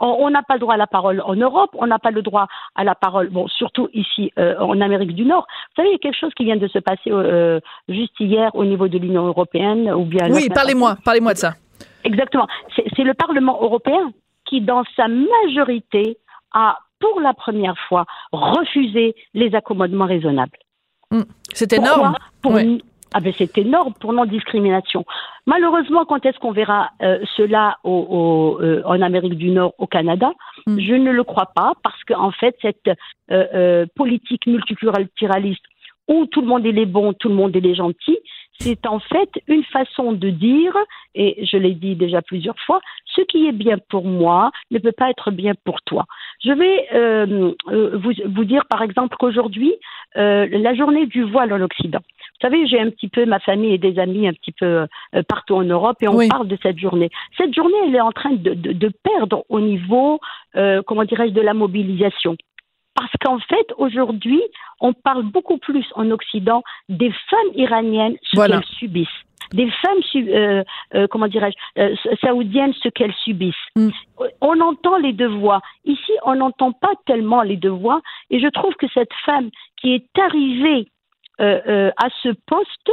on n'a pas le droit à la parole en Europe, on n'a pas le droit à la parole, bon, surtout ici euh, en Amérique du Nord. Vous savez, il y a quelque chose qui vient de se passer euh, juste hier au niveau de l'Union européenne ou bien. Oui, parlez-moi, parlez-moi de ça. Exactement. C'est le Parlement européen qui, dans sa majorité, a pour la première fois refusé les accommodements raisonnables. Hmm. C'est énorme. Ah ben c'est énorme pour non-discrimination. Malheureusement, quand est-ce qu'on verra euh, cela au, euh, en Amérique du Nord, au Canada? Mm. Je ne le crois pas parce qu'en fait, cette euh, politique multiculturaliste où tout le monde est les bons, tout le monde est les gentils, c'est en fait une façon de dire, et je l'ai dit déjà plusieurs fois, ce qui est bien pour moi ne peut pas être bien pour toi. Je vais vous, vous, dire par exemple qu'aujourd'hui, la journée du voile en Occident, vous savez, j'ai un petit peu ma famille et des amis un petit peu euh, partout en Europe et on parle de cette journée. Cette journée, elle est en train de, de, de perdre au niveau, euh, comment dirais-je, de la mobilisation. Parce qu'en fait, aujourd'hui, on parle beaucoup plus en Occident des femmes iraniennes, ce qu'elles subissent des femmes, euh, euh, comment dirais-je, euh, saoudiennes, ce qu'elles subissent. Mm. On entend les deux voix. Ici, on n'entend pas tellement les deux voix. Et je trouve que cette femme qui est arrivée euh, euh, à ce poste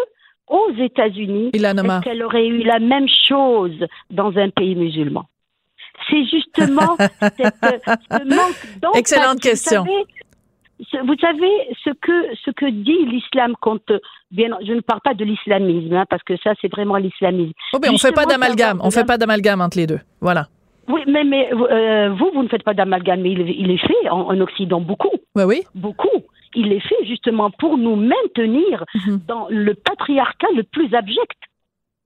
aux États-Unis, est-ce qu'elle aurait eu la même chose dans un pays musulman? C'est justement ce manque Excellente question. Vous savez, ce que ce que dit l'islam quand bien je ne parle pas de l'islamisme hein, parce que ça c'est vraiment l'islamisme. Oh ben on fait pas d'amalgame, on fait pas d'amalgame entre les deux. Voilà. Oui, mais, mais euh, vous, vous ne faites pas d'amalgame, mais il, est fait en, en Occident beaucoup. Oui, oui. Beaucoup il est fait justement pour nous maintenir mhm. dans le patriarcat le plus abject.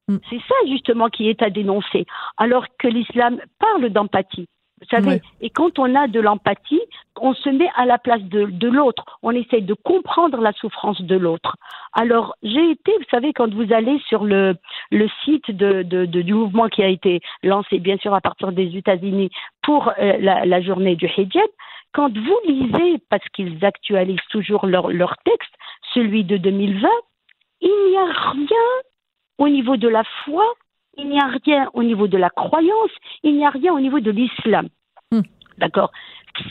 Mm. C'est ça justement qui est à dénoncer. Alors que l'islam parle d'empathie. Vous savez, et quand on a de l'empathie, on se met à la place de, de l'autre. On essaye de comprendre la souffrance de l'autre. Alors, j'ai été, vous savez, quand vous allez sur le, le site de, de, du mouvement qui a été lancé, bien sûr, à partir des États-Unis pour euh, la, la, journée du hijab, quand vous lisez, parce qu'ils actualisent toujours leur, leur texte, celui de 2020, il n'y a rien au niveau de la foi, il n'y a rien au niveau de la croyance, il n'y a rien au niveau de l'islam. Hmm. D'accord?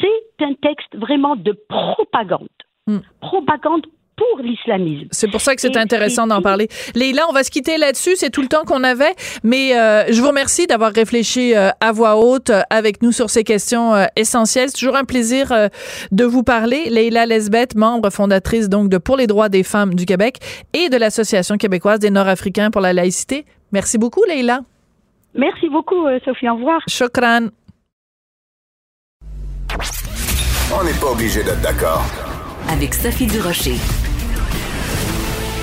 C'est un texte vraiment de propagande. Hmm. Propagande pour l'islamisme. C'est pour ça que c'est intéressant d'en parler. Leïla, on va se quitter là-dessus. C'est tout le temps qu'on avait. Mais euh, je vous remercie d'avoir réfléchi euh, à voix haute euh, avec nous sur ces questions essentielles. C'est toujours un plaisir de vous parler. Leïla Lesbeth, membre fondatrice donc de Pour les droits des femmes du Québec et de l'Association québécoise des Nord-Africains pour la laïcité. Merci beaucoup, Leïla. Merci beaucoup, Sophie. Au revoir. Chokran. On n'est pas obligé d'être d'accord. Avec Sophie Durocher.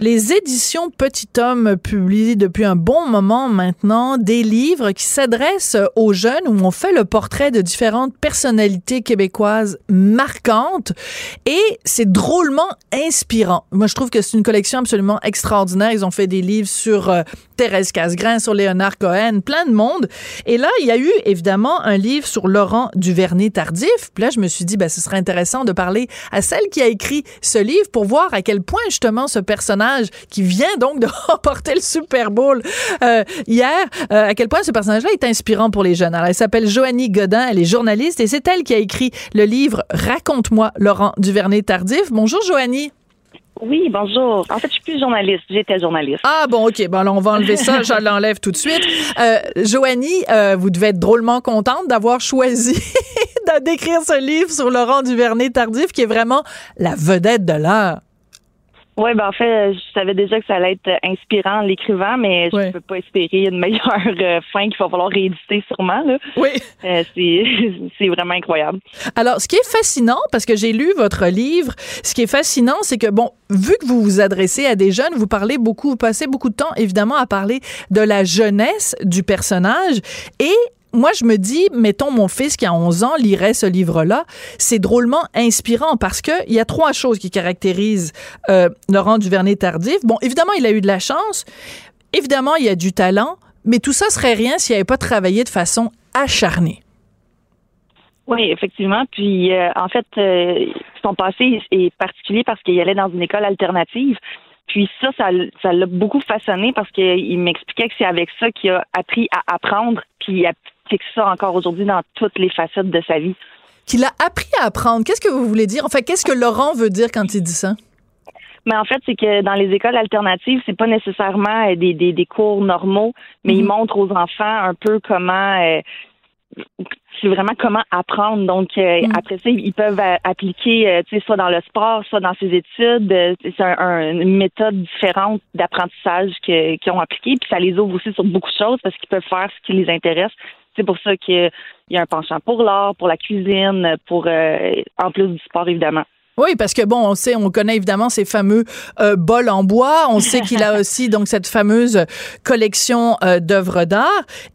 Les éditions Petit Homme publient depuis un bon moment maintenant des livres qui s'adressent aux jeunes où on fait le portrait de différentes personnalités québécoises marquantes et c'est drôlement inspirant. Moi, je trouve que c'est une collection absolument extraordinaire. Ils ont fait des livres sur euh, Thérèse Casgrain, sur Léonard Cohen, plein de monde. Et là, il y a eu évidemment un livre sur Laurent Duvernay-Tardif. Puis là, je me suis dit, ben, ce serait intéressant de parler à celle qui a écrit ce livre pour voir à quel point justement ce personnage qui vient donc de remporter le Super Bowl euh, hier, euh, à quel point ce personnage-là est inspirant pour les jeunes. Alors, elle s'appelle Joanie Godin, elle est journaliste et c'est elle qui a écrit le livre Raconte-moi Laurent Duvernay-Tardif. Bonjour Joanie. Oui, bonjour. En fait, je suis plus journaliste. J'étais journaliste. Ah bon, ok. Bon, alors on va enlever ça. je l'enlève tout de suite. Euh, Joanie, euh, vous devez être drôlement contente d'avoir choisi d'écrire ce livre sur Laurent Duvernay-Tardif, qui est vraiment la vedette de l'heure. Oui, ben en fait, je savais déjà que ça allait être inspirant en l'écrivant, mais je Ouais. ne peux pas espérer une meilleure euh, fin qu'il va falloir rééditer sûrement. Là. Oui. Euh, c'est c'est vraiment incroyable. Alors, ce qui est fascinant, parce que j'ai lu votre livre, ce qui est fascinant, c'est que, bon, vu que vous vous adressez à des jeunes, vous parlez beaucoup, vous passez beaucoup de temps, évidemment, à parler de la jeunesse du personnage. Et moi, je me dis, mettons, mon fils qui a 11 ans lirait ce livre-là, c'est drôlement inspirant parce que il y a trois choses qui caractérisent euh, Laurent Duvernay-Tardif. Bon, évidemment, il a eu de la chance. Évidemment, il y a du talent. Mais tout ça serait rien s'il n'avait pas travaillé de façon acharnée. Oui, effectivement. Puis, euh, en fait, euh, son passé est particulier parce qu'il allait dans une école alternative. Puis ça, ça l'a beaucoup façonné parce qu'il m'expliquait que c'est avec ça qu'il a appris à apprendre, puis applique ça encore aujourd'hui dans toutes les facettes de sa vie. Qu'il a appris à apprendre. Qu'est-ce que vous voulez dire? Enfin, qu'est-ce que Laurent veut dire quand il dit ça? Mais en fait, c'est que dans les écoles alternatives, c'est pas nécessairement euh, des, des, des cours normaux, mais ils montrent aux enfants un peu comment euh, c'est vraiment comment apprendre. Donc euh, après ça, ils peuvent euh, appliquer, euh, tu sais, soit dans le sport, soit dans ses études. C'est un- un- une méthode différente d'apprentissage qu'ils ont appliqué. Puis ça les ouvre aussi sur beaucoup de choses parce qu'ils peuvent faire ce qui les intéresse. C'est pour ça qu'il y a un penchant pour l'art, pour la cuisine, pour euh, en plus du sport évidemment. Oui, parce que bon, on sait, on connaît évidemment ces fameux euh, bols en bois. On sait qu'il a aussi donc cette fameuse collection euh, d'œuvres d'art.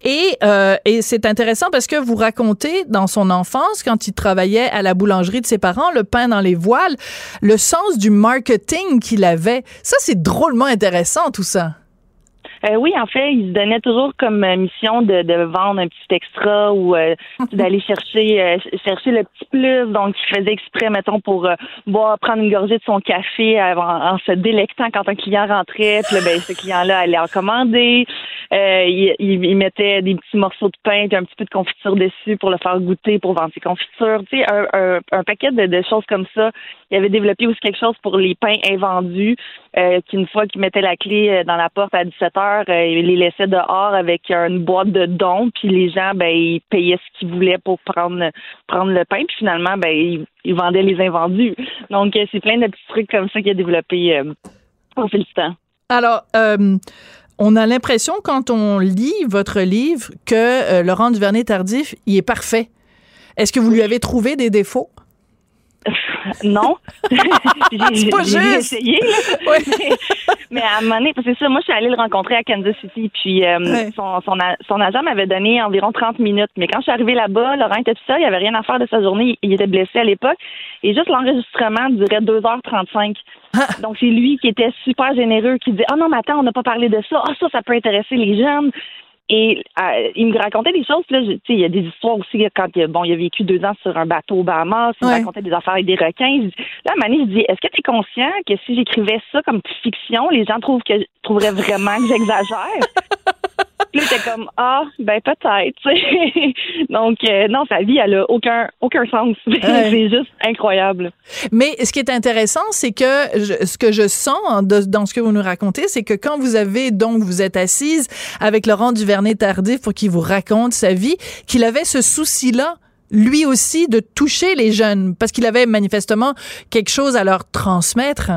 Et, euh, et c'est intéressant parce que vous racontez dans son enfance, quand il travaillait à la boulangerie de ses parents, le pain dans les voiles, le sens du marketing qu'il avait. Ça, c'est drôlement intéressant tout ça. Euh, oui, en fait, il se donnait toujours comme euh, mission de, de vendre un petit extra ou euh, d'aller chercher euh, ch- chercher le petit plus. Donc, il faisait exprès, mettons, pour euh, boire, prendre une gorgée de son café avant, en se délectant quand un client rentrait. Puis là, ben, ce client-là allait en commander. Euh, il, il, il mettait des petits morceaux de pain et un petit peu de confiture dessus pour le faire goûter, pour vendre ses confitures. Tu sais, un, un, un paquet de, de choses comme ça. Il avait développé aussi quelque chose pour les pains invendus, euh, qu'une fois qu'il mettait la clé dans la porte à 17 heures, euh, il les laissait dehors avec une boîte de dons, puis les gens, ben, ils payaient ce qu'ils voulaient pour prendre prendre le pain, puis finalement, ben, ils, ils vendaient les invendus. Donc, euh, c'est plein de petits trucs comme ça qu'il a développé euh, au fil du temps. Alors, euh, on a l'impression quand on lit votre livre que euh, Laurent Duvernay-Tardif, il est parfait. Est-ce que vous lui avez trouvé des défauts? non. J'ai- C'est pas juste. essayé, mais, mais à un moment donné, parce que c'est ça, moi, je suis allée le rencontrer à Kansas City, puis euh, Ouais. son, son, a- son agent m'avait donné environ 30 minutes. Mais quand je suis arrivée là-bas, Laurent était tout seul, il avait rien à faire de sa journée, il était blessé à l'époque, et juste l'enregistrement durait 2h35. Donc, c'est lui qui était super généreux, qui disait, ah non, mais attends, on n'a pas parlé de ça, ah ça, ça peut intéresser les jeunes. Et euh, il me racontait des choses. Là, je- tu sais, il y a des histoires aussi quand il, a- bon, il a vécu deux ans sur un bateau au Bahamas. Il me racontait des affaires avec des requins. Là, à un moment donné, je dis Est-ce que tu es conscient que si j'écrivais ça comme fiction, les gens trouvent que trouveraient vraiment que j'exagère? Puis là, comme Ah, ben peut-être. Donc, euh, non, sa vie, elle a aucun, aucun sens. C'est juste incroyable. Mais ce qui est intéressant, c'est que je- ce que je sens de- dans ce que vous nous racontez, c'est que quand vous avez donc vous êtes assise avec Laurent Duvernay-Tardif pour qu'il vous raconte sa vie, qu'il avait ce souci-là lui aussi de toucher les jeunes parce qu'il avait manifestement quelque chose à leur transmettre.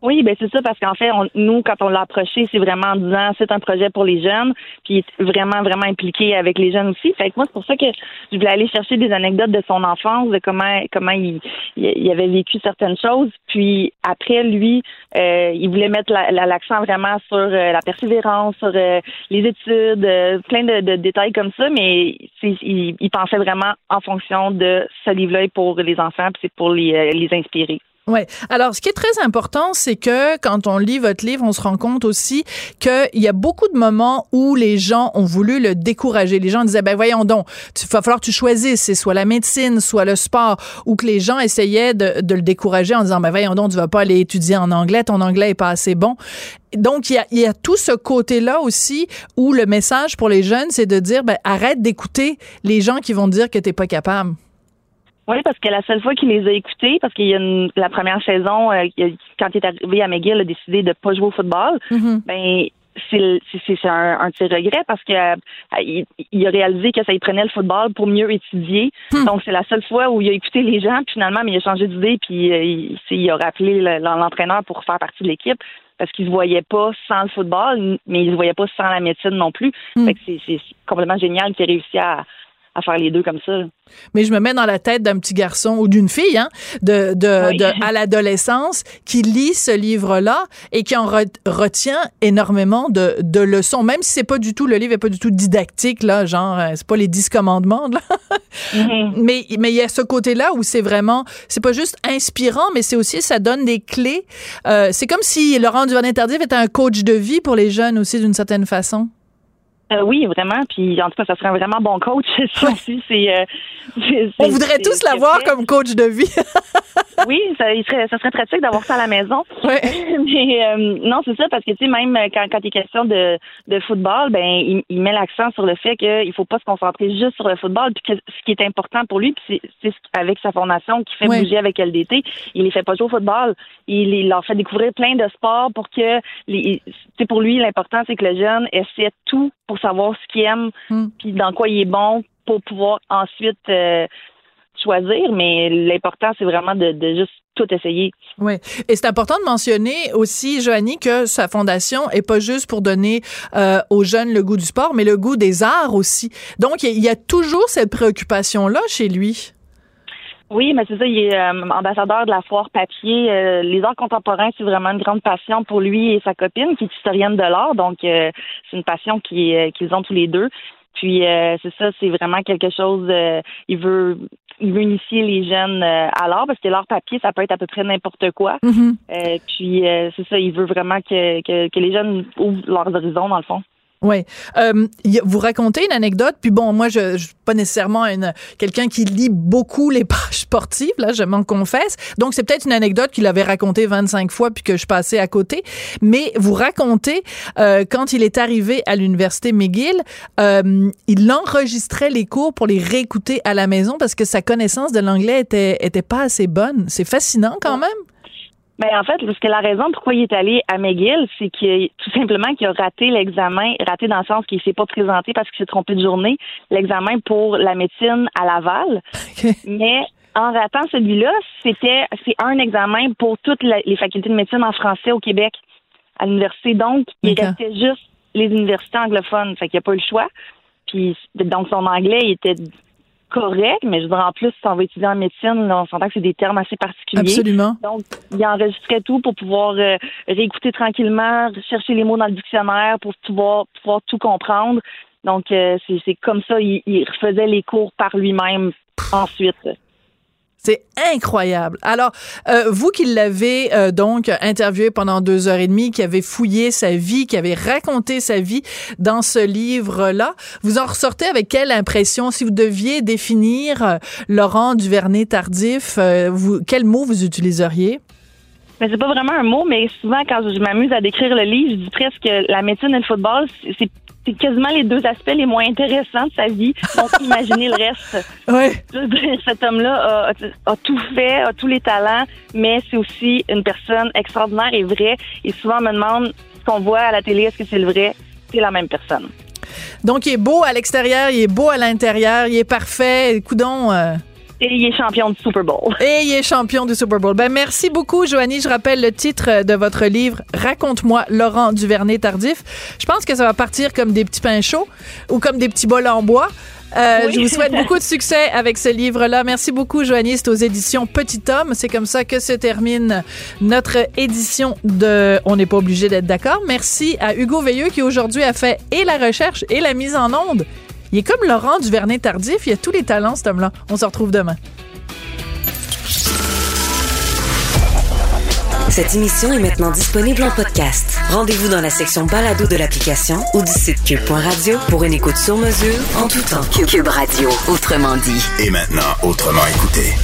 Oui, ben c'est ça parce qu'en fait, on- nous, quand on l'a approché, c'est vraiment en disant c'est un projet pour les jeunes, puis il est vraiment, vraiment impliqué avec les jeunes aussi. Fait que moi, c'est pour ça que je voulais aller chercher des anecdotes de son enfance, de comment comment il, il, avait vécu certaines choses. Puis après, lui, euh, il voulait mettre la- la- l'accent vraiment sur euh, la persévérance, sur euh, les études, euh, plein de, de détails comme ça, mais il, il pensait vraiment en fonction de ce livre-là pour les enfants, puis c'est pour les, les inspirer. Ouais. Alors, ce qui est très important, c'est que quand on lit votre livre, on se rend compte aussi qu'il y a beaucoup de moments où les gens ont voulu le décourager. Les gens disaient, ben voyons donc, il va falloir que tu choisisses, c'est soit la médecine, soit le sport, ou que les gens essayaient de, le décourager en disant, ben voyons donc, tu vas pas aller étudier en anglais, ton anglais est pas assez bon. Donc, il y a, y a tout ce côté-là aussi où le message pour les jeunes, c'est de dire, ben arrête d'écouter les gens qui vont dire que t'es pas capable. Oui, parce que la seule fois qu'il les a écoutés, parce qu'il y a une, la première saison, euh, quand il est arrivé à McGill, il a décidé de pas jouer au football. Mhm. Ben, c'est c'est un, ses regrets parce que euh, il, il, a réalisé que ça y prenait le football pour mieux étudier. Hmm. Donc c'est la seule fois où il a écouté les gens puis finalement mais il a changé d'idée puis euh, il, il, a rappelé l'entraîneur pour faire partie de l'équipe parce qu'il se voyait pas sans le football, mais il se voyait pas sans la médecine non plus. Hmm. c'est complètement génial qu'il ait réussi à, à faire les deux comme ça. Mais je me mets dans la tête d'un petit garçon ou d'une fille, hein, de, de, à l'adolescence, qui lit ce livre-là et qui en retient énormément de, de leçons, même si c'est pas du tout, le livre est pas du tout didactique, là, genre, euh, c'est pas les dix commandements, là. Mm-hmm. Mais, mais il y a ce côté-là où c'est vraiment, c'est pas juste inspirant, mais c'est aussi, ça donne des clés. Euh, c'est comme si Laurent Duvernay-Tardif était un coach de vie pour les jeunes aussi, d'une certaine façon. Euh, oui, vraiment. Puis en tout cas, ça serait un vraiment bon coach. Ça aussi, c'est. Euh, On voudrait tous l'avoir comme coach de vie. oui, ça, serait, ça serait pratique d'avoir ça à la maison. Ouais. Mais euh, non, c'est ça parce que tu sais, même quand, quand il est question de, de football, ben il, met l'accent sur le fait qu'il faut pas se concentrer juste sur le football. Puis que ce qui est important pour lui, puis c'est avec sa formation qui fait bouger avec LDT, il les fait pas jouer au football. Il, il leur fait découvrir plein de sports pour que, les, pour lui, l'important c'est que le jeune essaie tout pour savoir ce qu'il aime, hmm. puis dans quoi il est bon, pour pouvoir ensuite euh, choisir. Mais l'important, c'est vraiment de, juste tout essayer. Oui. Et c'est important de mentionner aussi, Joanie, que sa fondation est pas juste pour donner euh, aux jeunes le goût du sport, mais le goût des arts aussi. Donc, il y a toujours cette préoccupation-là chez lui. Oui, mais c'est ça, il est euh, ambassadeur de la foire papier. Euh, les arts contemporains, c'est vraiment une grande passion pour lui et sa copine, qui est historienne de l'art. Donc, euh, c'est une passion qu'ils ont tous les deux. Puis, c'est ça, c'est vraiment quelque chose. il veut il veut initier les jeunes à l'art parce que l'art papier, ça peut être à peu près n'importe quoi. Mm-hmm. puis, c'est ça, il veut vraiment que, que, que les jeunes ouvrent leurs horizons, dans le fond. Oui. Euh, vous racontez une anecdote, puis bon, moi, je, je suis pas nécessairement une, quelqu'un qui lit beaucoup les pages sportives, là, je m'en confesse. Donc, c'est peut-être une anecdote qu'il avait racontée 25 fois, puis que je passais à côté. Mais vous racontez, euh, quand il est arrivé à l'université McGill, euh, il enregistrait les cours pour les réécouter à la maison parce que sa connaissance de l'anglais était, était pas assez bonne. C'est fascinant quand même. Ben en fait, parce que la raison pourquoi il est allé à McGill, c'est qu'il tout simplement qu'il a raté l'examen, raté dans le sens qu'il s'est pas présenté parce qu'il s'est trompé de journée, l'examen pour la médecine à Laval. Mais en ratant celui-là, c'était c'est un examen pour toutes les facultés de médecine en français au Québec à l'université. Donc, il restait juste les universités anglophones, fait qu'il n'y a pas eu le choix. Puis donc son anglais il était correct, mais je veux dire, en plus, si on va étudier en médecine, on s'entend que c'est des termes assez particuliers. Absolument. Donc, il enregistrait tout pour pouvoir euh, réécouter tranquillement, chercher les mots dans le dictionnaire pour pouvoir, pouvoir tout comprendre. Donc, euh, c'est comme ça, il, il refaisait les cours par lui-même ensuite. C'est incroyable. Alors, euh, vous qui l'avez euh, donc interviewé pendant deux heures et demie, qui avez fouillé sa vie, qui avez raconté sa vie dans ce livre-là, vous en ressortez avec quelle impression? Si vous deviez définir euh, Laurent Duvernay-Tardif, vous, quel mot vous utiliseriez? Mais c'est pas vraiment un mot, mais souvent quand je m'amuse à décrire le livre, je dis presque la médecine et le football, c'est c'est quasiment les deux aspects les moins intéressants de sa vie. Donc, imaginez le reste. Oui. Cet homme-là a, tout fait, a tous les talents, mais c'est aussi une personne extraordinaire et vraie. Et souvent, on me demande ce qu'on voit à la télé, est-ce que c'est le vrai? C'est la même personne. Donc, il est beau à l'extérieur, il est beau à l'intérieur, il est parfait. Coudon. Euh, et il est champion du Super Bowl. Et il est champion du Super Bowl. Ben, merci beaucoup, Joanie. Je rappelle le titre de votre livre, Raconte-moi Laurent Duvernay-Tardif. Je pense que ça va partir comme des petits pains chauds ou comme des petits bols en bois. Euh, Je vous souhaite beaucoup de succès avec ce livre-là. Merci beaucoup, Joanie. C'est aux éditions Petit Homme. C'est comme ça que se termine notre édition de On n'est pas obligé d'être d'accord. Merci à Hugo Veilleux qui aujourd'hui a fait et la recherche et la mise en onde. Il est comme Laurent Duvernay-Tardif. Il a tous les talents, cet homme-là. On se retrouve demain. Cette émission est maintenant disponible en podcast. Rendez-vous dans la section balado de l'application ou du site cube.radio pour une écoute sur mesure en tout temps. Cube Radio, autrement dit. Et maintenant, autrement écouté.